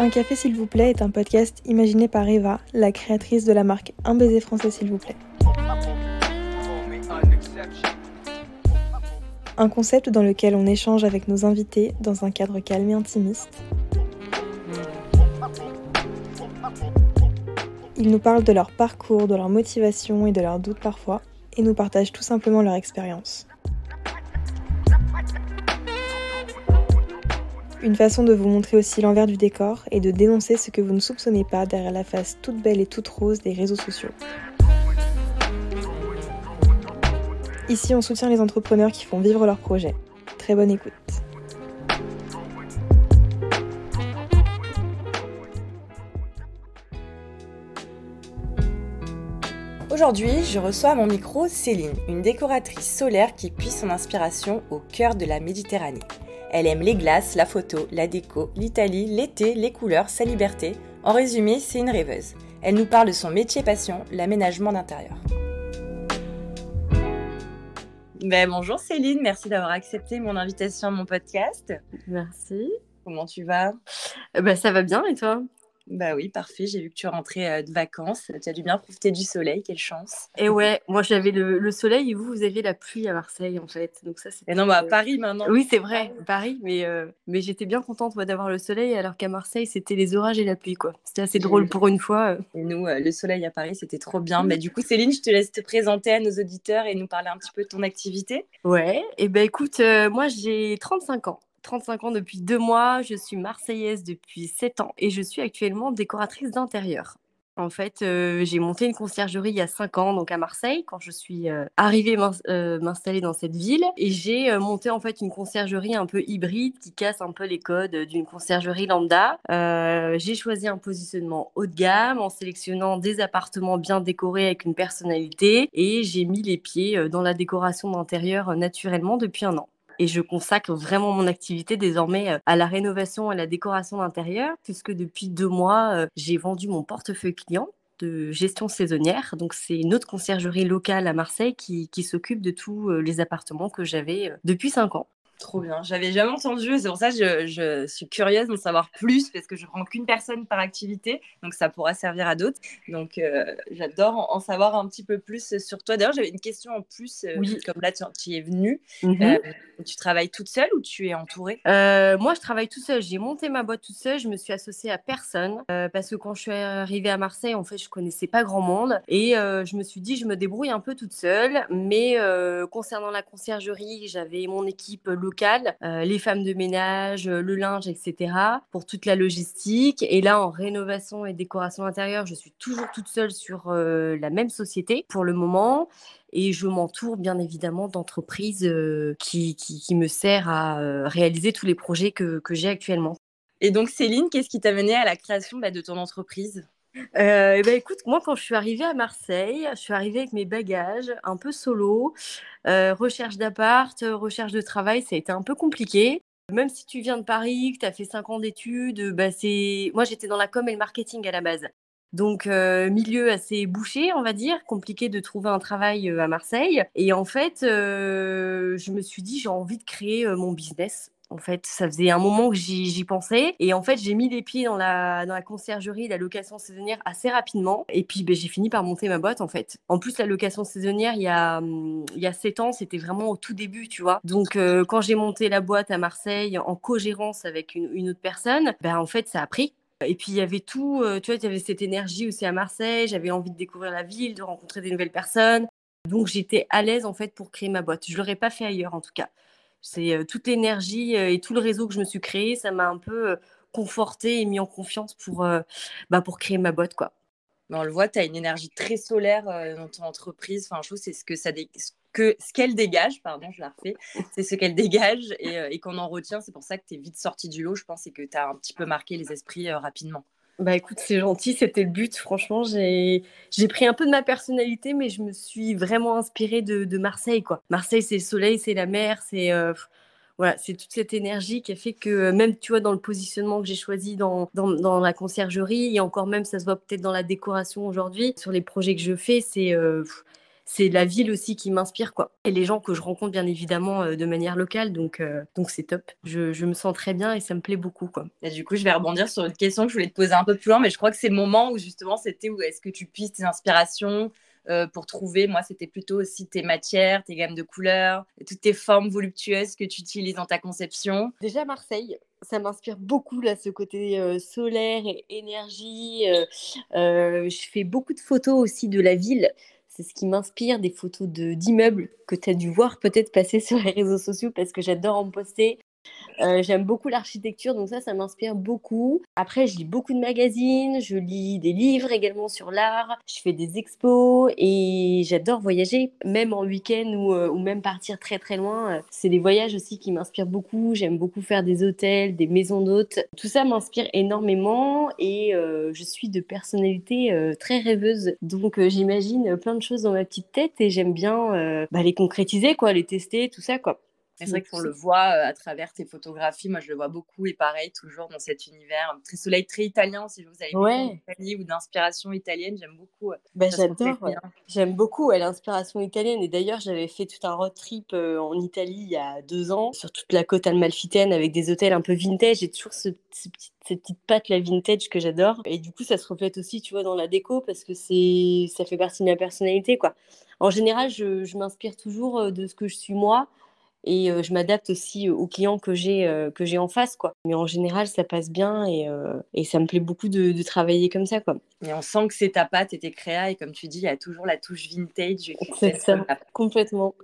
Un café s'il vous plaît est un podcast imaginé par Eva, la créatrice de la marque Un baiser français s'il vous plaît. Un concept dans lequel on échange avec nos invités dans un cadre calme et intimiste. Ils nous parlent de leur parcours, de leur motivation et de leurs doutes parfois, et nous partagent tout simplement leur expérience. Une façon de vous montrer aussi l'envers du décor et de dénoncer ce que vous ne soupçonnez pas derrière la face toute belle et toute rose des réseaux sociaux. Ici, on soutient les entrepreneurs qui font vivre leurs projets. Très bonne écoute. Aujourd'hui, je reçois à mon micro Céline, une décoratrice solaire qui puise son inspiration au cœur de la Méditerranée. Elle aime les glaces, la photo, la déco, l'Italie, l'été, les couleurs, sa liberté. En résumé, c'est une rêveuse. Elle nous parle de son métier passion, l'aménagement d'intérieur. Ben, bonjour Céline, merci d'avoir accepté mon invitation à mon podcast. Merci. Comment tu vas? Ben, Ça va bien et toi? Bah oui, parfait. J'ai vu que tu rentrais euh, de vacances. Tu as dû bien profiter du soleil. Quelle chance. Et ouais, moi j'avais le, soleil et vous, vous aviez la pluie à Marseille en fait. Donc ça, et non, bah, à Paris maintenant. Oui, c'est vrai, Paris. Mais, euh, mais j'étais bien contente d'avoir le soleil alors qu'à Marseille, c'était les orages et la pluie. quoi. C'était assez drôle pour une fois. Euh. Et nous, le soleil à Paris, c'était trop bien. Mais du coup, Céline, je te laisse te présenter à nos auditeurs et nous parler un petit peu de ton activité. Ouais, et ben écoute, moi j'ai 35 ans. 35 ans depuis deux mois, je suis marseillaise depuis 7 ans et je suis actuellement décoratrice d'intérieur. En fait, euh, j'ai monté une conciergerie il y a 5 ans, donc à Marseille, quand je suis euh, arrivée euh, m'installer dans cette ville. Et j'ai monté en fait une conciergerie un peu hybride qui casse un peu les codes d'une conciergerie lambda. j'ai choisi un positionnement haut de gamme en sélectionnant des appartements bien décorés avec une personnalité. Et j'ai mis les pieds dans la décoration d'intérieur naturellement depuis un an et je consacre vraiment mon activité désormais euh, à la rénovation et à la décoration d'intérieur, puisque depuis deux mois, euh, j'ai vendu mon portefeuille client de gestion saisonnière. Donc, c'est une autre conciergerie locale à Marseille qui, s'occupe de tous euh, les appartements que j'avais depuis cinq ans. Trop bien. J'avais jamais entendu. C'est pour ça que je, je, suis curieuse d'en savoir plus parce que je prends qu'une personne par activité. Donc, ça pourra servir à d'autres. Donc, euh, j'adore en, savoir un petit peu plus sur toi. D'ailleurs, j'avais une question en plus. Euh, oui. Comme là, tu, tu es venue. Mhm. Euh, tu travailles toute seule ou tu es entourée? Moi, je travaille toute seule. J'ai monté ma boîte toute seule. Je me suis associée à personne parce que quand je suis arrivée à Marseille, en fait, je connaissais pas grand monde. Et je me suis dit, je me débrouille un peu toute seule. Mais concernant la conciergerie, j'avais mon équipe locale euh, les femmes de ménage, euh, le linge, etc. pour toute la logistique. Et là, en rénovation et décoration intérieure, je suis toujours toute seule sur euh, la même société pour le moment. Et je m'entoure bien évidemment d'entreprises qui, me servent à réaliser tous les projets que, que j'ai actuellement. Et donc, Céline, qu'est-ce qui t'a mené à la création bah, de ton entreprise? Euh, eh ben, écoute, moi, quand je suis arrivée à Marseille, je suis arrivée avec mes bagages, un peu solo. Euh, recherche d'appart, recherche de travail, ça a été un peu compliqué. Même si tu viens de Paris, que tu as fait 5 ans d'études, bah c'est... moi j'étais dans la com et le marketing à la base. Donc, euh, milieu assez bouché, on va dire, compliqué de trouver un travail à Marseille. Et en fait, je me suis dit, j'ai envie de créer mon business en fait, ça faisait un moment que j'y pensais. Et en fait, j'ai mis les pieds dans la, dans la conciergerie, la location saisonnière assez rapidement. Et puis, ben, j'ai fini par monter ma boîte, en fait. En plus, la location saisonnière, il y a, hum, il y a 7 ans, c'était vraiment au tout début, tu vois. Donc, euh, quand j'ai monté la boîte à Marseille en co-gérance avec une, une, autre personne, ben, en fait, ça a pris. Et puis il y avait tout, euh, tu vois, il y avait cette énergie aussi à Marseille. J'avais envie de découvrir la ville, de rencontrer des nouvelles personnes. Donc j'étais à l'aise en fait pour créer ma boîte. Je l'aurais pas fait ailleurs en tout cas. C'est toute l'énergie et tout le réseau que je me suis créé, ça m'a un peu conforté et mis en confiance pour, bah, pour créer ma boîte. Quoi. on le voit, tu as une énergie très solaire dans ton entreprise. Enfin, je trouve c'est ce que ça que ce qu'elle dégage, pardon, je la refais, c'est ce qu'elle dégage et, qu'on en retient. C'est pour ça que tu es vite sortie du lot, je pense, et que tu as un petit peu marqué les esprits rapidement. Bah écoute, c'est gentil, c'était le but. Franchement, j'ai pris un peu de ma personnalité, mais je me suis vraiment inspirée de, Marseille. quoi. Marseille, c'est le soleil, c'est la mer, c'est euh, voilà, c'est toute cette énergie qui a fait que même, tu vois, dans le positionnement que j'ai choisi dans, dans, dans, la conciergerie, et encore même, ça se voit peut-être dans la décoration aujourd'hui, sur les projets que je fais, c'est... Euh, c'est la ville aussi qui m'inspire, quoi. Et les gens que je rencontre, bien évidemment, de manière locale. Donc, donc c'est top. Je, je, me sens très bien et ça me plaît beaucoup, quoi. Et du coup, je vais rebondir sur une question que je voulais te poser un peu plus loin, mais je crois que c'est le moment où justement, c'était où est-ce que tu puisses tes inspirations euh, pour trouver. Moi, c'était plutôt aussi tes matières, tes gammes de couleurs, toutes tes formes voluptueuses que tu utilises dans ta conception. Déjà, Marseille, ça m'inspire beaucoup là, ce côté euh, solaire et énergie. Euh, je fais beaucoup de photos aussi de la ville. C'est ce qui m'inspire, des photos d'immeubles que tu as dû voir peut-être passer sur les réseaux sociaux parce que j'adore en poster. Euh, j'aime beaucoup l'architecture, donc ça, ça m'inspire beaucoup. Après, je lis beaucoup de magazines, je lis des livres également sur l'art, je fais des expos et j'adore voyager, même en week-end ou, euh, même partir très très loin. C'est des voyages aussi qui m'inspirent beaucoup. J'aime beaucoup faire des hôtels, des maisons d'hôtes. Tout ça m'inspire énormément et euh, je suis de personnalité très rêveuse. Donc j'imagine plein de choses dans ma petite tête et j'aime bien bah, les concrétiser, quoi, les tester, tout ça, quoi. C'est vrai qu'on le voit euh, à travers tes photographies. Moi, je le vois beaucoup et pareil, toujours dans cet univers très soleil, très italien. Si vous avez ouais. Ou d'inspiration italienne, j'aime beaucoup. Bah, J'adore. J'aime beaucoup l'inspiration italienne. Et d'ailleurs, j'avais fait tout un road trip euh, en Italie il y a deux ans sur toute la côte amalfitaine avec des hôtels un peu vintage. J'ai toujours ce, petit, cette petite patte la vintage que j'adore. Et du coup, ça se reflète aussi, tu vois, dans la déco parce que c'est ça fait partie de ma personnalité, quoi. En général, je, je m'inspire toujours de ce que je suis moi et je m'adapte aussi aux clients que j'ai que j'ai en face quoi. Mais en général ça passe bien et, et ça me plaît beaucoup de, de, travailler comme ça quoi. Et on sent que c'est ta patte et tes créas et comme tu dis il y a toujours la touche vintage c'est ça complètement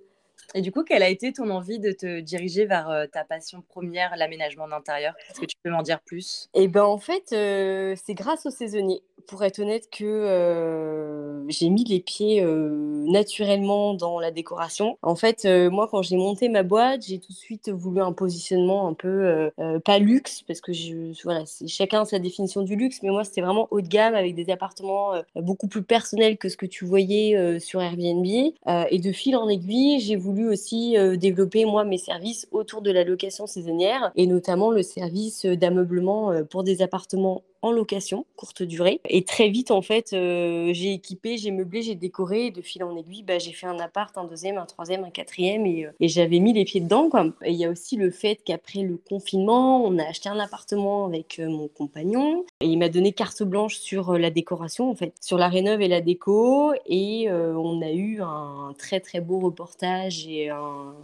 et du coup, quelle a été ton envie de te diriger vers ta passion première, l'aménagement d'intérieur? Est-ce que tu peux m'en dire plus? Eh ben, en fait, c'est grâce aux saisonniers pour être honnête, que euh, j'ai mis les pieds euh, naturellement dans la décoration. En fait, euh, moi, quand j'ai monté ma boîte, j'ai tout de suite voulu un positionnement un peu pas luxe, parce que je, voilà, chacun a sa définition du luxe, mais moi, c'était vraiment haut de gamme avec des appartements beaucoup plus personnels que ce que tu voyais sur Airbnb. et de fil en aiguille, j'ai voulu aussi développer moi mes services autour de la location saisonnière et notamment le service d'ameublement pour des appartements en location courte durée. Et très vite, en fait, euh, j'ai équipé, j'ai meublé, j'ai décoré. Et de fil en aiguille, bah, j'ai fait un appart, un deuxième, un troisième, un quatrième. Et, euh, et j'avais mis les pieds dedans. Quoi. Et il y a aussi le fait qu'après le confinement, on a acheté un appartement avec euh, mon compagnon. Et il m'a donné carte blanche sur la décoration, en fait, sur la rénov et la déco. Et on a eu un très, très beau reportage et un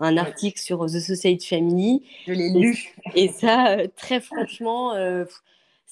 un article sur The Society Family. Je l'ai lu. Et ça, très franchement,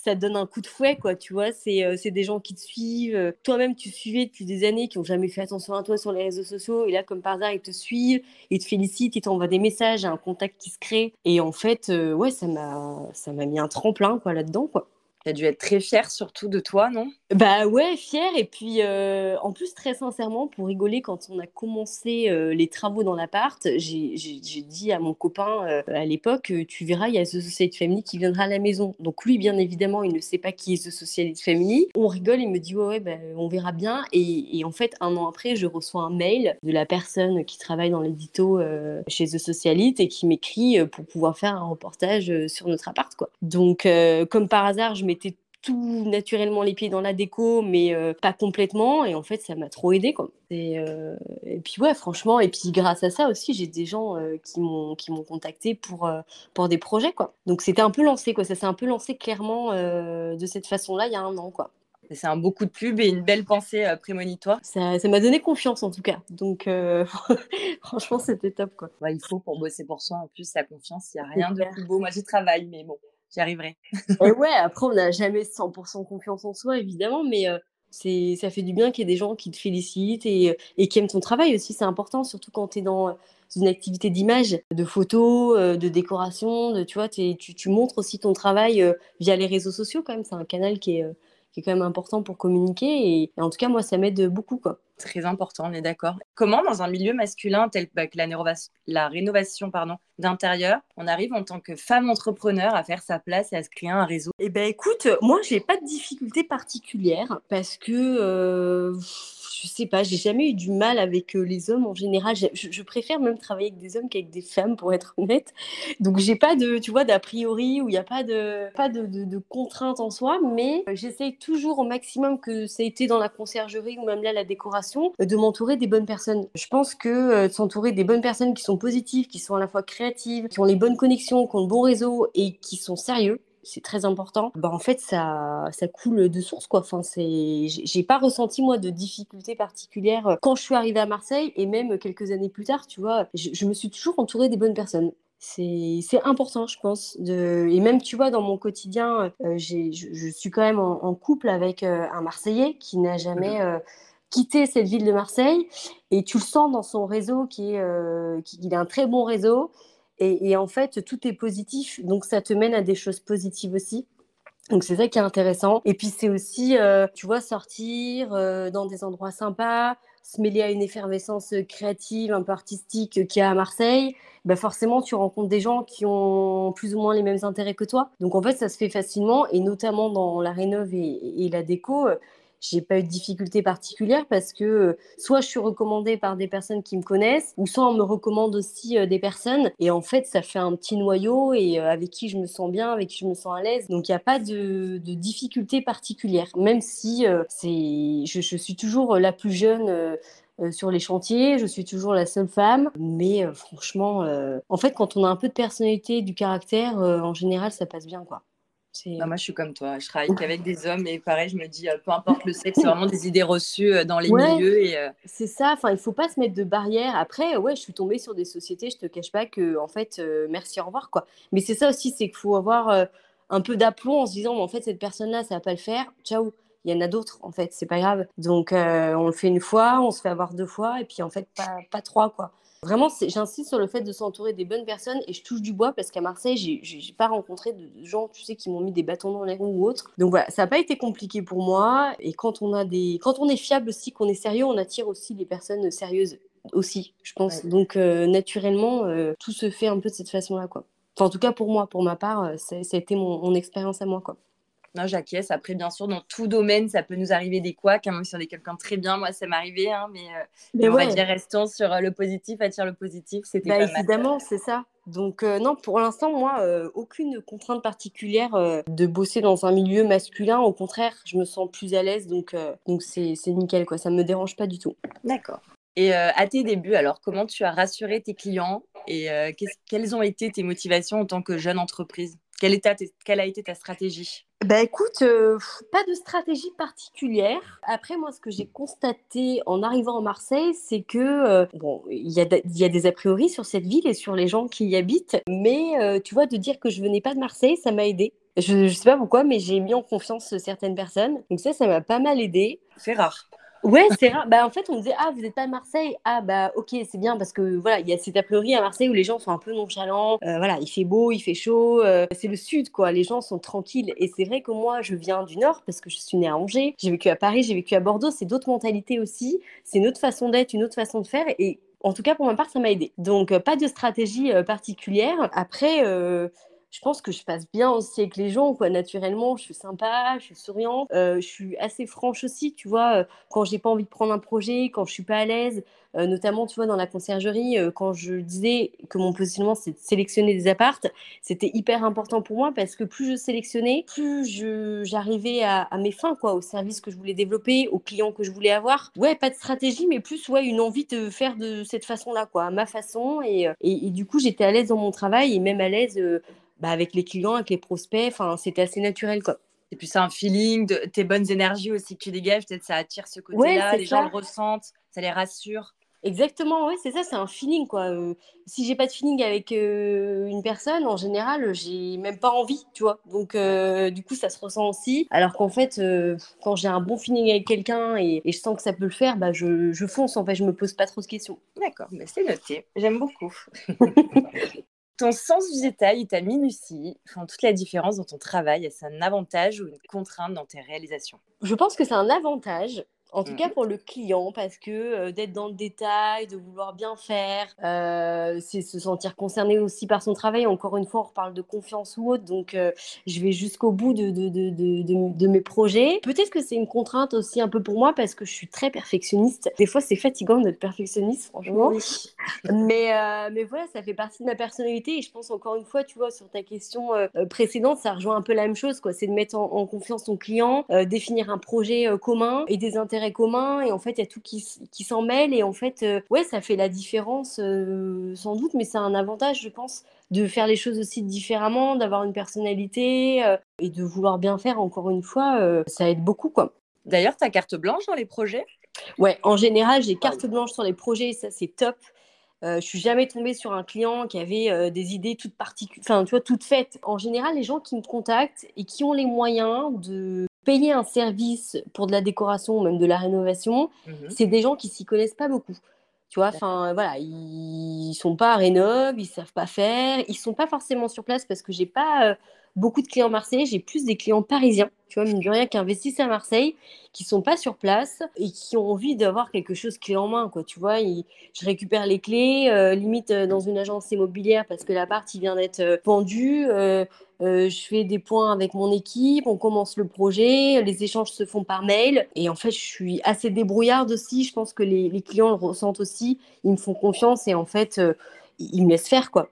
ça donne un coup de fouet, quoi, tu vois. C'est euh, des gens qui te suivent. Euh, toi-même, tu suivais depuis des années, qui n'ont jamais fait attention à toi sur les réseaux sociaux. Et là, comme par hasard, ils te suivent, ils te félicitent, ils t'envoient des messages, un contact qui se crée. Et en fait, euh, ouais, ça m'a mis un tremplin, quoi, là-dedans, quoi. Tu as dû être très fière surtout de toi, non? Bah ouais, fière. Et puis, euh, en plus, très sincèrement, pour rigoler, quand on a commencé euh, les travaux dans l'appart, j'ai dit à mon copain euh, à l'époque, tu verras, il y a The Society Family qui viendra à la maison. Donc lui, bien évidemment, il ne sait pas qui est The Society Family. On rigole, il me dit, ouais, ouais bah, on verra bien. Et, en fait, un an après, je reçois un mail de la personne qui travaille dans l'édito chez The Socialite et qui m'écrit pour pouvoir faire un reportage sur notre appart. Quoi. Donc, comme par hasard, je mettais tout naturellement les pieds dans la déco, mais euh, pas complètement. Et en fait, ça m'a trop aidé. Quoi. Et, euh, et, puis, ouais, franchement, et puis grâce à ça aussi, j'ai des gens euh, qui m'ont qui m'ont contacté pour, pour des projets. Quoi. Donc, c'était un peu lancé. Quoi. Ça s'est un peu lancé clairement de cette façon-là il y a un an. Quoi. C'est un beau coup de pub et une belle pensée prémonitoire. Ça m'a donné confiance en tout cas. Donc franchement, c'était top. Quoi. il faut pour bosser pour soi. En plus, la confiance, il n'y a rien de plus beau. Moi, j'y travaille, mais bon, j'y arriverai. et ouais, après, on n'a jamais 100% confiance en soi, évidemment, mais euh, c'est, ça fait du bien qu'il y ait des gens qui te félicitent et, et qui aiment ton travail aussi. C'est important, surtout quand tu es dans une activité d'image, de photos, euh, de décoration. De, tu vois, tu, tu, montres aussi ton travail euh, via les réseaux sociaux, quand même. C'est un canal qui est qui est quand même important pour communiquer. Et, en tout cas, moi, ça m'aide beaucoup. Quoi. Très important, on est d'accord. Comment, dans un milieu masculin tel que la, rénovation d'intérieur, on arrive en tant que femme entrepreneur à faire sa place et à se créer un réseau? Eh ben, écoute, moi, j'ai pas de difficulté particulière parce que. Euh, je sais pas, j'ai jamais eu du mal avec les hommes en général. Je, préfère même travailler avec des hommes qu'avec des femmes, pour être honnête. Donc j'ai pas de, tu vois, d'a priori où il n'y a pas de, pas de, de, contraintes en soi, mais j'essaye toujours au maximum que ça a été dans la conciergerie ou même là la décoration, de m'entourer des bonnes personnes. Je pense que s'entourer des bonnes personnes qui sont positives, qui sont à la fois créatives, qui ont les bonnes connexions, qui ont le bon réseau et qui sont sérieux, c'est très important. Bah, en fait, ça, ça coule de source, quoi. Enfin, c'est, j'ai pas ressenti, moi, de difficultés particulières euh, quand je suis arrivée à Marseille et même quelques années plus tard, tu vois, je, me suis toujours entourée des bonnes personnes. C'est, important, je pense. De... Et même, tu vois, dans mon quotidien, euh, j'ai, je, suis quand même en, couple avec euh, un Marseillais qui n'a jamais mmh quitté cette ville de Marseille. Et tu le sens dans son réseau, qui est, qu'il a un très bon réseau. Et, en fait, tout est positif, donc ça te mène à des choses positives aussi. Donc c'est ça qui est intéressant. Et puis c'est aussi, euh, tu vois, sortir euh, dans des endroits sympas, se mêler à une effervescence créative, un peu artistique qu'il y a à Marseille. Bah forcément, tu rencontres des gens qui ont plus ou moins les mêmes intérêts que toi. Donc en fait, ça se fait facilement, et notamment dans la rénov et, et la déco j'ai pas eu de difficultés particulières parce que euh, soit je suis recommandée par des personnes qui me connaissent, ou soit on me recommande aussi euh, des personnes. Et en fait, ça fait un petit noyau et euh, avec qui je me sens bien, avec qui je me sens à l'aise. Donc il n'y a pas de, de difficultés particulières, même si je, suis toujours la plus jeune. sur les chantiers, je suis toujours la seule femme, mais franchement, en fait, quand on a un peu de personnalité, du caractère, en général, ça passe bien, quoi. Ah, moi, je suis comme toi. Je travaille qu'avec des hommes et pareil, je me dis, euh, peu importe le sexe, c'est vraiment des idées reçues euh, dans les milieux. Et, euh, C'est ça. Enfin, il faut pas se mettre de barrières. Après, ouais, je suis tombée sur des sociétés. Je te cache pas que, en fait, merci, au revoir, quoi. Mais c'est ça aussi, c'est qu'il faut avoir un peu d'aplomb en se disant, en fait, cette personne-là, ça va pas le faire. Ciao. Il y en a d'autres, en fait. C'est pas grave. Donc, on le fait une fois, on se fait avoir deux fois, et puis en fait, pas, pas trois, quoi. Vraiment, j'insiste sur le fait de s'entourer des bonnes personnes et je touche du bois parce qu'à Marseille, j'ai pas rencontré de gens, tu sais, qui m'ont mis des bâtons dans les roues ou autre. Donc voilà, ça n'a pas été compliqué pour moi. Et quand on a des, quand on est fiable aussi, qu'on est sérieux, on attire aussi les personnes sérieuses aussi, je pense. Donc euh, naturellement, euh, tout se fait un peu de cette façon-là, quoi. Enfin, en tout cas pour moi, pour ma part, euh, ça a été mon, mon expérience à moi, quoi. Non, j'acquiesce. Après, bien sûr, dans tout domaine, ça peut nous arriver des couacs. Hein, même si on est quelqu'un de très bien, moi, ça m'est arrivé. Hein, mais, euh, mais on va dire, restons sur euh, le positif, attire le positif. C'était bah, Évidemment, c'est ça. Donc, euh, non, pour l'instant, moi, aucune contrainte particulière de bosser dans un milieu masculin. Au contraire, je me sens plus à l'aise. Donc, donc c'est nickel, quoi. Ça ne me dérange pas du tout. D'accord. Et à tes débuts, alors, comment tu as rassuré tes clients et quelles ont été tes motivations en tant que jeune entreprise? Quelle, quelle a été ta stratégie? Bah écoute, euh, pas de stratégie particulière. Après, moi, ce que j'ai constaté en arrivant à Marseille, c'est que, euh, bon, il y, y, a des a priori sur cette ville et sur les gens qui y habitent, mais euh, tu vois, de dire que je venais pas de Marseille, ça m'a aidé. Je, ne sais pas pourquoi, mais j'ai mis en confiance certaines personnes. Donc ça, ça m'a pas mal aidé. C'est rare. Ouais, c'est rare. Bah, en fait, on me disait, ah, vous n'êtes pas à Marseille. Ah, bah, ok, c'est bien parce que voilà, il y a cette a priori à Marseille où les gens sont un peu nonchalants. Euh, voilà, il fait beau, il fait chaud. Euh, c'est le sud, quoi. Les gens sont tranquilles. Et c'est vrai que moi, je viens du nord parce que je suis née à Angers. J'ai vécu à Paris, j'ai vécu à Bordeaux. C'est d'autres mentalités aussi. C'est une autre façon d'être, une autre façon de faire. Et en tout cas, pour ma part, ça m'a aidé. Donc, euh, pas de stratégie particulière. Après, je pense que je passe bien aussi avec les gens, quoi. Naturellement, je suis sympa, je suis souriante, euh, je suis assez franche aussi, tu vois. Euh, quand j'ai pas envie de prendre un projet, quand je suis pas à l'aise, euh, notamment, tu vois, dans la conciergerie, quand je disais que mon positionnement c'est de sélectionner des appartes, c'était hyper important pour moi parce que plus je sélectionnais, plus j'arrivais à, mes fins, quoi, au service que je voulais développer, aux clients que je voulais avoir. Ouais, pas de stratégie, mais plus ouais une envie de faire de cette façon-là, quoi, à ma façon. Et, et, et du coup, j'étais à l'aise dans mon travail et même à l'aise bah, avec les clients, avec les prospects. Enfin, c'était assez naturel, quoi. Et puis c'est un feeling, de tes bonnes énergies aussi que tu dégages, peut-être ça attire ce côté-là, les gens le ressentent, ça les rassure. Exactement, oui, c'est ça, c'est un feeling quoi. Euh, si j'ai pas de feeling avec euh, une personne, en général, j'ai même pas envie, tu vois. Donc euh, du coup, ça se ressent aussi. Alors qu'en fait, quand j'ai un bon feeling avec quelqu'un et, je sens que ça peut le faire, bah je, je fonce. En fait, je me pose pas trop de questions. D'accord, mais c'est noté. J'aime beaucoup. ton sens du détail et ta minutie font toute la différence dans ton travail. Est-ce un avantage ou une contrainte dans tes réalisations? Je pense que c'est un avantage En tout cas Mhm. pour le client, parce que euh, d'être dans le détail, de vouloir bien faire, euh, c'est se sentir concerné aussi par son travail. Encore une fois, on reparle de confiance ou autre, donc euh, je vais jusqu'au bout de, de, de, de, mes projets. Peut-être que c'est une contrainte aussi un peu pour moi, parce que je suis très perfectionniste. Des fois, c'est fatigant d'être perfectionniste, franchement. Mais, euh, mais voilà, ça fait partie de ma personnalité et je pense encore une fois, tu vois, sur ta question précédente, ça rejoint un peu la même chose. C'est de mettre en, en confiance ton client, définir un projet commun et des intérêts communs et en fait, il y a tout qui, qui s'en mêle et en fait, euh, ouais, ça fait la différence euh, sans doute, mais c'est un avantage, je pense, de faire les choses aussi différemment, d'avoir une personnalité euh, et de vouloir bien faire, encore une fois, ça aide beaucoup, quoi. D'ailleurs, ta carte blanche dans les projets? Ouais, en général, j'ai carte blanche sur les projets, ça c'est top. Euh, je suis jamais tombée sur un client qui avait euh, des idées toutes particulières, enfin tu vois, toutes faites. En général, les gens qui me contactent et qui ont les moyens de payer un service pour de la décoration ou même de la rénovation, Mhm. c'est des gens qui s'y connaissent pas beaucoup. Tu vois, enfin voilà, ils sont pas à rénov, ils savent pas faire, ils sont pas forcément sur place parce que j'ai pas euh, beaucoup de clients marseillais, j'ai plus des clients parisiens, tu vois, mine de rien, qui investissent à Marseille, qui sont pas sur place et qui ont envie d'avoir quelque chose clé en main, quoi. Tu vois, ils- je récupère les clés, euh, limite euh, dans une agence immobilière parce que l'appart il vient d'être vendu. Euh, je fais des points avec mon équipe, on commence le projet, les échanges se font par mail. Et en fait, je suis assez débrouillarde aussi. Je pense que les, les clients le ressentent aussi. Ils me font confiance et en fait, euh, ils me laissent faire, quoi.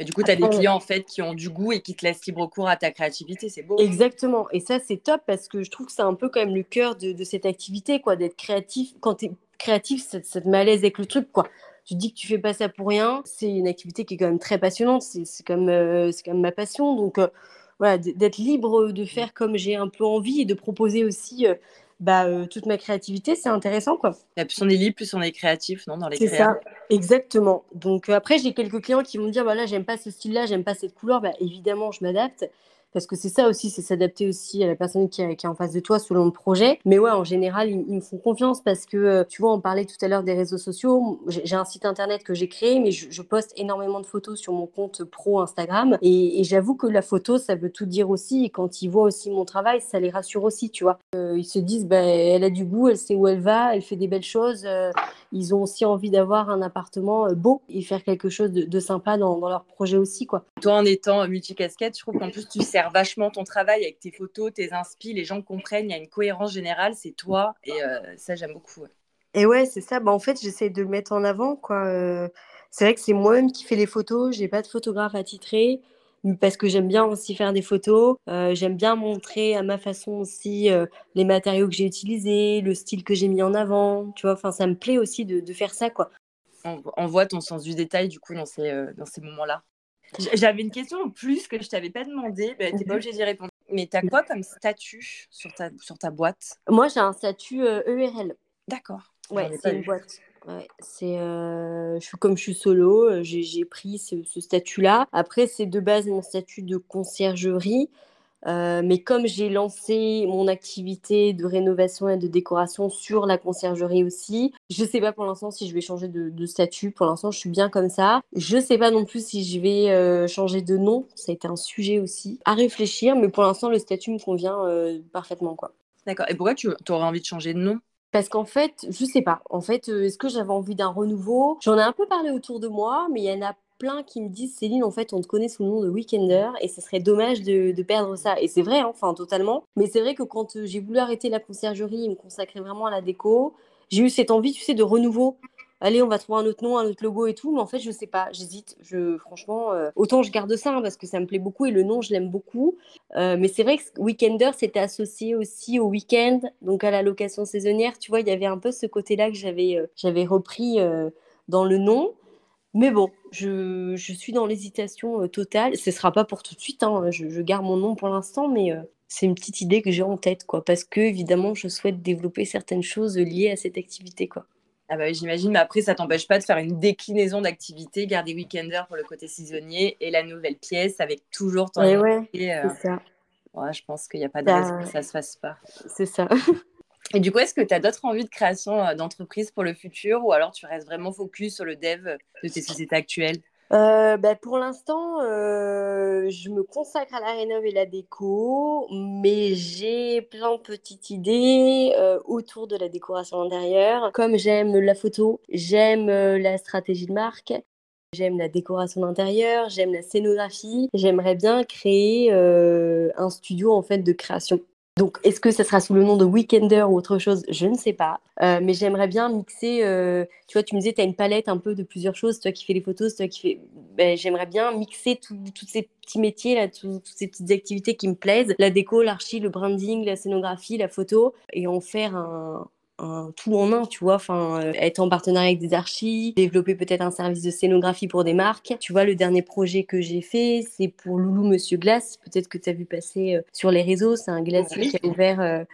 Et du coup, tu as des clients en fait qui ont du goût et qui te laissent libre cours à ta créativité. C'est beau. Exactement. Et ça, c'est top parce que je trouve que c'est un peu quand même le cœur de, de cette activité, quoi, d'être créatif. Quand tu es créatif, ça, ça te met à l'aise avec le truc, quoi. Tu te dis que tu fais pas ça pour rien. C'est une activité qui est quand même très passionnante. C'est comme, euh, c'est comme ma passion. Donc, euh, voilà, d'être libre de faire comme j'ai un peu envie et de proposer aussi euh, bah, euh, toute ma créativité, c'est intéressant, quoi. Et plus on est libre, plus on est créatif, non Dans les C'est ça, exactement. Donc euh, après, j'ai quelques clients qui vont me dire, voilà, j'aime pas ce style-là, j'aime pas cette couleur. Bah, évidemment, je m'adapte. Parce que c'est ça aussi, c'est s'adapter aussi à la personne qui est, en face de toi selon le projet. Mais ouais, en général, ils, me font confiance parce que, euh, tu vois, on parlait tout à l'heure des réseaux sociaux. J'ai un site internet que j'ai créé, mais je, poste énormément de photos sur mon compte pro Instagram. Et, j'avoue que la photo, ça veut tout dire aussi. Et quand ils voient aussi mon travail, ça les rassure aussi, tu vois. Euh, ils se disent, bah, elle a du goût, elle sait où elle va, elle fait des belles choses. euh, ils ont aussi envie d'avoir un appartement beau et faire quelque chose de, sympa dans, dans leur projet aussi, quoi. Toi, en étant multicasquette, je trouve qu'en plus, tu sers vachement ton travail avec tes photos, tes inspi, les gens comprennent, il y a une cohérence générale, c'est toi. Et euh, ça, j'aime beaucoup. ouais. Et ouais, c'est ça. Bah, en fait, j'essaie de le mettre en avant, quoi. Euh, c'est vrai que c'est moi-même qui fais les photos. J'ai pas de photographe attitré parce que j'aime bien aussi faire des photos. Euh, j'aime bien montrer à ma façon aussi les matériaux que j'ai utilisés, le style que j'ai mis en avant. Tu vois, enfin, ça me plaît aussi de, de faire ça, quoi. On, on voit ton sens du détail, du coup, dans ces, dans ces moments-là. J'avais une question en plus que je t'avais pas demandé, mais t'es pas obligé d'y répondre. Mais t'as quoi comme statut sur ta, sur ta boîte? Moi, j'ai un statut euh, ERL. D'accord. Ouais, c'est une vu. boîte. Ouais, c'est euh, je suis comme je suis solo, euh, j'ai j'ai pris ce, ce statut-là. Après, c'est de base mon statut de conciergerie. Euh, mais comme j'ai lancé mon activité de rénovation et de décoration sur la conciergerie aussi, je sais pas pour l'instant si je vais changer de, de statut. Pour l'instant, je suis bien comme ça. Je sais pas non plus si je vais euh, changer de nom. Ça a été un sujet aussi à réfléchir, mais pour l'instant, le statut me convient euh, parfaitement, quoi. D'accord. Et pourquoi tu aurais envie de changer de nom? Parce qu'en fait, je sais pas. En fait, est-ce que j'avais envie d'un renouveau? J'en ai un peu parlé autour de moi, mais il y en a plein qui me disent Céline, en fait, on te connaît sous le nom de Weekender et ce serait dommage de, perdre ça. Et c'est vrai, hein, enfin, totalement. Mais c'est vrai que quand euh, j'ai voulu arrêter la conciergerie et me consacrer vraiment à la déco, j'ai eu cette envie, tu sais, de renouveau. Allez, on va trouver un autre nom, un autre logo et tout. Mais en fait, je sais pas, j'hésite. Je, franchement, euh, autant je garde ça hein, parce que ça me plaît beaucoup et le nom, je l'aime beaucoup. Euh, mais c'est vrai que Weekender, c'était associé aussi au week-end, donc à la location saisonnière. Tu vois, il y avait un peu ce côté-là que j'avais j'avais repris dans le nom. Mais bon, je, je suis dans l'hésitation euh, totale. Ce sera pas pour tout de suite, hein. je, je garde mon nom pour l'instant, mais euh, c'est une petite idée que j'ai en tête, quoi. Parce que, évidemment, je souhaite développer certaines choses liées à cette activité, quoi. Ah bah j'imagine, mais après, ça t'empêche pas de faire une déclinaison d'activité, garder Weekender pour le côté saisonnier et la nouvelle pièce avec toujours ton Ouais, ouais, euh, c'est ça. ouais, je pense qu'il n'y a pas de raison que ça se fasse pas. C'est ça. Et du coup, est-ce que tu as d'autres envies de création euh, d'entreprise pour le futur ou alors tu restes vraiment focus sur le dev de tes sociétés actuelles? Euh, bah, pour l'instant, euh, je me consacre à la rénov et la déco, mais j'ai plein de petites idées euh, autour de la décoration intérieure. Comme j'aime la photo, j'aime la stratégie de marque, j'aime la décoration d'intérieur, j'aime la scénographie, j'aimerais bien créer un studio en fait de création. Donc, est-ce que ça sera sous le nom de Weekender ou autre chose? Je ne sais pas. Euh, mais j'aimerais bien mixer. Euh, tu vois, tu me disais, tu as une palette un peu de plusieurs choses. Toi qui fais les photos, toi qui fais. Ben, j'aimerais bien mixer tous ces petits métiers, là, toutes ces petites activités qui me plaisent la déco, l'archi, le branding, la scénographie, la photo et en faire un, un tout en un, tu vois, enfin, euh, être en partenariat avec des archives, développer peut-être un service de scénographie pour des marques. Tu vois, le dernier projet que j'ai fait, c'est pour Loulou Monsieur Glace. Peut-être que tu as vu passer euh, sur les réseaux, c'est un glacier qui a ouvert euh,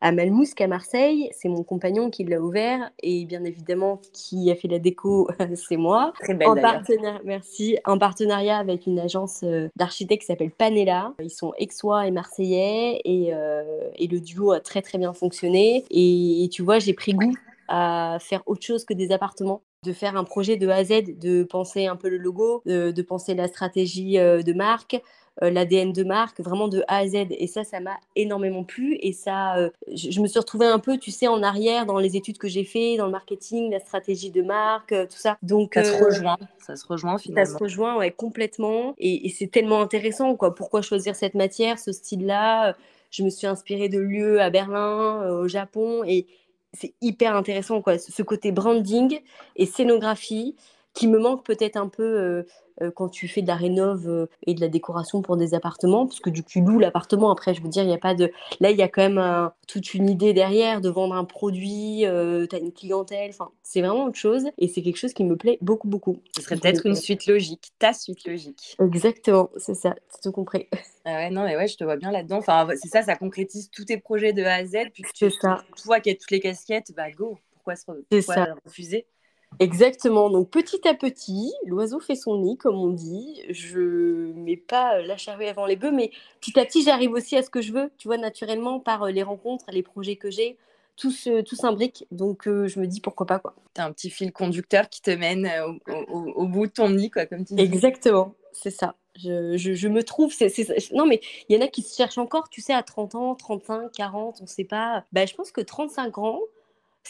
à Malmousque, à Marseille. C'est mon compagnon qui l'a ouvert et bien évidemment qui a fait la déco, c'est moi. Très belle en partenariat, merci. En partenariat avec une agence euh, d'architectes qui s'appelle Panella. Ils sont aixois et marseillais et, euh, et, le duo a très très bien fonctionné. Et, tu vois, j'ai pris goût à faire autre chose que des appartements de faire un projet de A à Z, de penser un peu le logo, de, de penser la stratégie euh, de marque, l'ADN de marque, vraiment de A à Z. Et ça, ça m'a énormément plu. Et ça, euh, je, me suis retrouvée un peu, tu sais, en arrière dans les études que j'ai fait, dans le marketing, la stratégie de marque, euh, tout ça. Donc, ça se rejoint. Ça se rejoint finalement. Ça se rejoint, ouais, complètement. Et, c'est tellement intéressant, quoi. Pourquoi choisir cette matière, ce style-là? Je me suis inspirée de lieux à Berlin, au Japon. Et c'est hyper intéressant, quoi. Ce côté branding et scénographie qui me manque peut-être un peu euh, quand tu fais de la rénov euh, et de la décoration pour des appartements, parce que du coup, tu loues l'appartement. Après, je veux dire, il n'y a pas de. Là, il y a quand même toute une idée derrière de vendre un produit, euh, tu as une clientèle. Enfin, c'est vraiment autre chose et c'est quelque chose qui me plaît beaucoup, beaucoup. Ce serait peut-être une suite logique, ta suite logique. Exactement, c'est ça, c'est tout compris. Ah ouais, non, mais ouais, je te vois bien là-dedans. Enfin, c'est ça, ça concrétise tous tes projets de A à Z. Puis tu, ça. vois qu'il y a toutes les casquettes, bah go, pourquoi se pourquoi refuser? Exactement. Donc petit à petit, l'oiseau fait son nid, comme on dit. Je mets pas la charrue avant les bœufs, mais petit à petit, j'arrive aussi à ce que je veux. Tu vois, naturellement, par euh, les rencontres, les projets que j'ai, tout, s'imbrique. Donc euh, je me dis pourquoi pas quoi. Tu as un petit fil conducteur qui te mène euh, au, bout de ton nid, quoi, comme tu dis. Exactement, c'est ça. Je, me trouve. Non, mais il y en a qui se cherchent encore, tu sais, à 30 ans, 35, 40, on ne sait pas. Bah, je pense que 35 ans,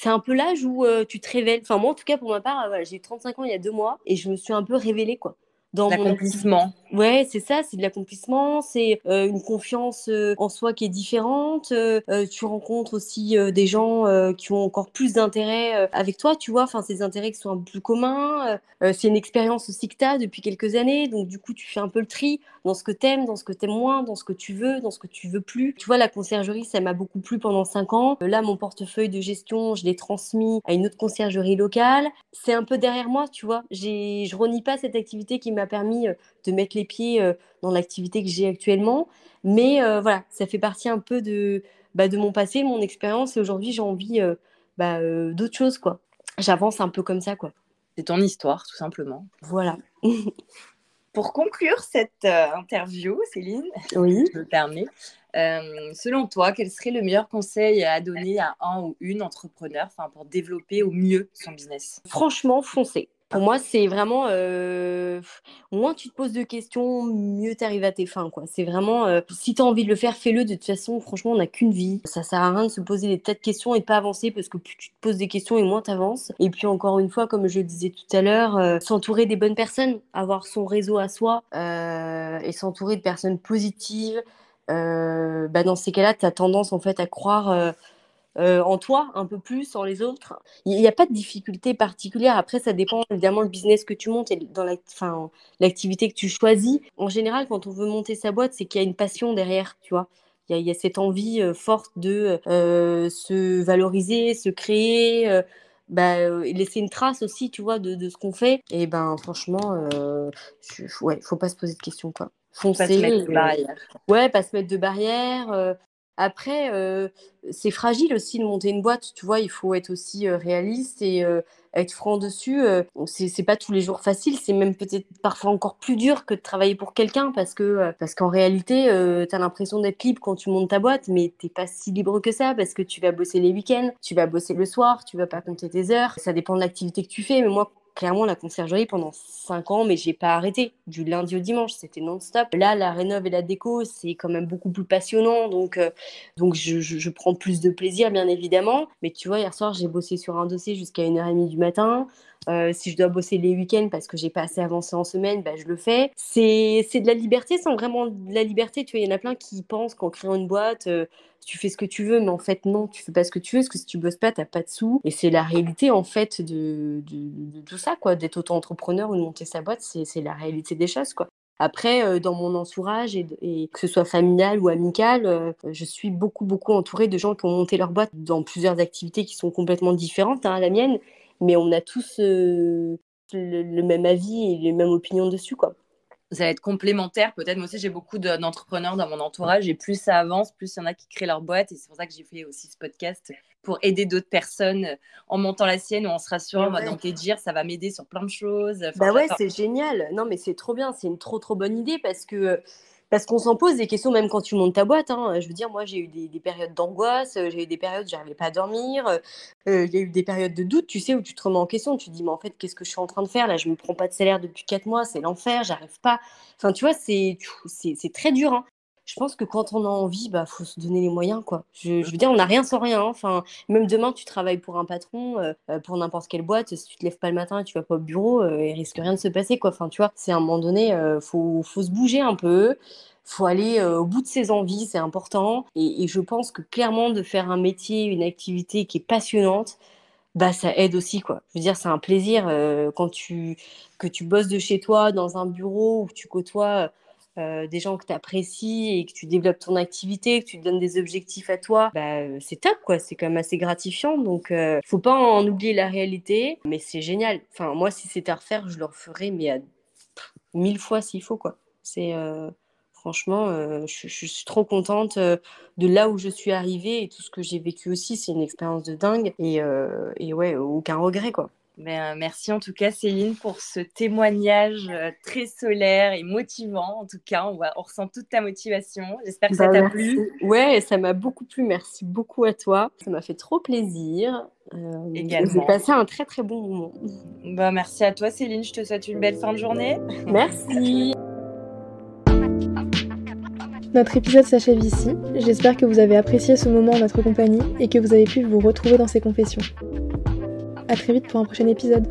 c'est un peu l'âge où tu te révèles. Enfin, moi, en tout cas, pour ma part, j'ai eu 35 ans il y a deux mois et je me suis un peu révélée, quoi dans l'accomplissement. Ouais, c'est ça, c'est de l'accomplissement, c'est euh, une confiance euh, en soi qui est différente. Euh, tu rencontres aussi des gens qui ont encore plus d'intérêt avec toi, tu vois, enfin, ces intérêts qui sont un peu plus communs. c'est une expérience aussi que tu as depuis quelques années, donc du coup, tu fais un peu le tri dans ce que tu aimes, dans ce que tu aimes moins, dans ce que tu veux, dans ce que tu veux plus. Tu vois, la conciergerie, ça m'a beaucoup plu pendant cinq ans. Là, mon portefeuille de gestion, je l'ai transmis à une autre conciergerie locale. C'est un peu derrière moi, tu vois. Je renie pas cette activité qui m'a permis de mettre les pieds euh, dans l'activité que j'ai actuellement. Mais euh, voilà, ça fait partie un peu de, bah, de mon passé, mon expérience. Et aujourd'hui, j'ai envie bah, d'autres choses, quoi. J'avance un peu comme ça, quoi. C'est ton histoire, tout simplement. Voilà. Pour conclure cette interview, Céline, oui. je me permets, selon toi, quel serait le meilleur conseil à donner à un ou une entrepreneur pour développer au mieux son business? Franchement, foncez. Pour moi, c'est vraiment, euh, moins tu te poses de questions, mieux tu arrives à tes fins. Quoi. C'est vraiment, euh, si tu as envie de le faire, fais-le. De toute façon, franchement, on n'a qu'une vie. Ça sert à rien de se poser des tas de questions et pas avancer parce que plus tu te poses des questions et moins tu avances. Et puis, encore une fois, comme je le disais tout à l'heure, euh, s'entourer des bonnes personnes, avoir son réseau à soi et s'entourer de personnes positives. bah dans ces cas-là, tu as tendance en fait à croire euh, en toi un peu plus, en les autres. Il n'y a pas de difficulté particulière. Après, ça dépend évidemment le business que tu montes et dans l'activité que tu choisis. En général, quand on veut monter sa boîte, c'est qu'il y a une passion derrière, tu vois. Il y, a cette envie euh, forte de euh, se valoriser, se créer. Bah, laisser une trace aussi, tu vois, de, ce qu'on fait. Et ben, franchement, il ouais, faut pas se poser de questions, quoi. Foncer. Pas se mettre de barrières. Ouais, pas se mettre de barrières. Après, euh, c'est fragile aussi de monter une boîte, tu vois, il faut être aussi euh, réaliste et euh, être franc dessus. c'est pas tous les jours facile, c'est même peut-être parfois encore plus dur que de travailler pour quelqu'un parce que parce qu'en réalité, tu as l'impression d'être libre quand tu montes ta boîte, mais t'es pas si libre que ça parce que tu vas bosser les week-ends, tu vas bosser le soir, tu vas pas compter tes heures. Ça dépend de l'activité que tu fais, mais moi, clairement la conciergerie pendant 5 ans, mais j'ai pas arrêté. Du lundi au dimanche, c'était non-stop. Là, la rénov et la déco, c'est quand même beaucoup plus passionnant, donc, euh, donc je, je, prends plus de plaisir, bien évidemment. Mais tu vois, hier soir, j'ai bossé sur un dossier jusqu'à 1h30 du matin. Euh, si je dois bosser les week-ends parce que j'ai pas assez avancé en semaine, bah, je le fais. C'est de la liberté sans vraiment de la liberté. Tu vois, il y en a plein qui pensent qu'en créant une boîte, euh, tu fais ce que tu veux, mais en fait, non, tu fais pas ce que tu veux, parce que si tu bosses pas, t'as pas de sous. Et c'est la réalité, en fait, de, de, tout ça, quoi. D'être auto-entrepreneur ou de monter sa boîte, c'est la réalité des choses, quoi. Après, euh, dans mon entourage, et, que ce soit familial ou amical, je suis beaucoup, beaucoup entourée de gens qui ont monté leur boîte dans plusieurs activités qui sont complètement différentes hein, à la mienne mais on a tous euh, le, même avis et les mêmes opinions dessus, quoi. Ça va être complémentaire, peut-être. Moi aussi, j'ai beaucoup d'entrepreneurs dans mon entourage et plus ça avance, plus il y en a qui créent leur boîte. Et c'est pour ça que j'ai fait aussi ce podcast pour aider d'autres personnes en montant la sienne ou en se rassurant. Ouais. Moi, donc, dire, ça va m'aider sur plein de choses. bah ouais, c'est génial. Non, mais c'est trop bien. C'est une trop, trop bonne idée parce que parce qu'on s'en pose des questions même quand tu montes ta boîte. Hein. Je veux dire, moi, j'ai eu des, périodes d'angoisse, euh, j'ai eu des périodes où j'arrivais pas à dormir, euh, euh, il y a eu des périodes de doute, tu sais, où tu te remets en question. Tu te dis, mais en fait, qu'est-ce que je suis en train de faire Là, je me prends pas de salaire depuis 4 mois, c'est l'enfer, j'arrive pas. Enfin, tu vois, c'est très dur. Hein. Je pense que quand on a envie, bah faut se donner les moyens, quoi. Je, veux dire, on n'a rien sans rien. Hein. Enfin, même demain, tu travailles pour un patron, pour n'importe quelle boîte. Si tu te lèves pas le matin et tu vas pas au bureau, il risque rien de se passer, quoi. Enfin, tu vois, c'est à un moment donné, faut, faut se bouger un peu faut aller euh, au bout de ses envies, c'est important. Et, je pense que clairement, de faire un métier, une activité qui est passionnante, bah ça aide aussi quoi. Je veux dire, c'est un plaisir euh, quand tu que tu bosses de chez toi dans un bureau où tu côtoies euh, des gens que tu apprécies et que tu développes ton activité, que tu te donnes des objectifs à toi, bah, c'est top quoi. C'est quand même assez gratifiant. Donc, ne faut pas en oublier la réalité, mais c'est génial. Enfin, moi, si c'était à refaire, je le referais, mais à mille fois s'il faut quoi. C'est Franchement, euh, je, suis trop contente euh, de là où je suis arrivée et tout ce que j'ai vécu aussi. C'est une expérience de dingue et, euh, et ouais, aucun regret quoi. Ben, merci en tout cas Céline pour ce témoignage très solaire et motivant. En tout cas, on, on ressent toute ta motivation. J'espère que ça bah, t'a plu. Ouais, ça m'a beaucoup plu. Merci beaucoup à toi. Ça m'a fait trop plaisir. Également. J'ai passé un très très bon moment. Bah, merci à toi Céline. Je te souhaite une belle fin de journée. Merci. Notre épisode s'achève ici. J'espère que vous avez apprécié ce moment en notre compagnie et que vous avez pu vous retrouver dans ces confessions. A très vite pour un prochain épisode.